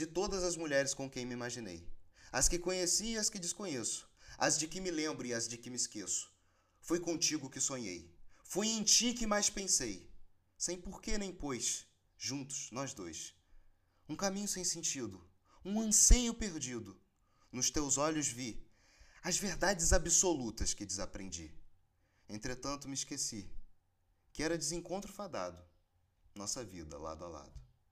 de todas as mulheres com quem me imaginei. As que conheci e as que desconheço. As de que me lembro e as de que me esqueço. Foi contigo que sonhei. Foi em ti que mais pensei. Sem porquê nem pois. Juntos, nós dois. Um caminho sem sentido. Um anseio perdido. Nos teus olhos vi as verdades absolutas que desaprendi. Entretanto, me esqueci que era desencontro fadado, nossa vida lado a lado.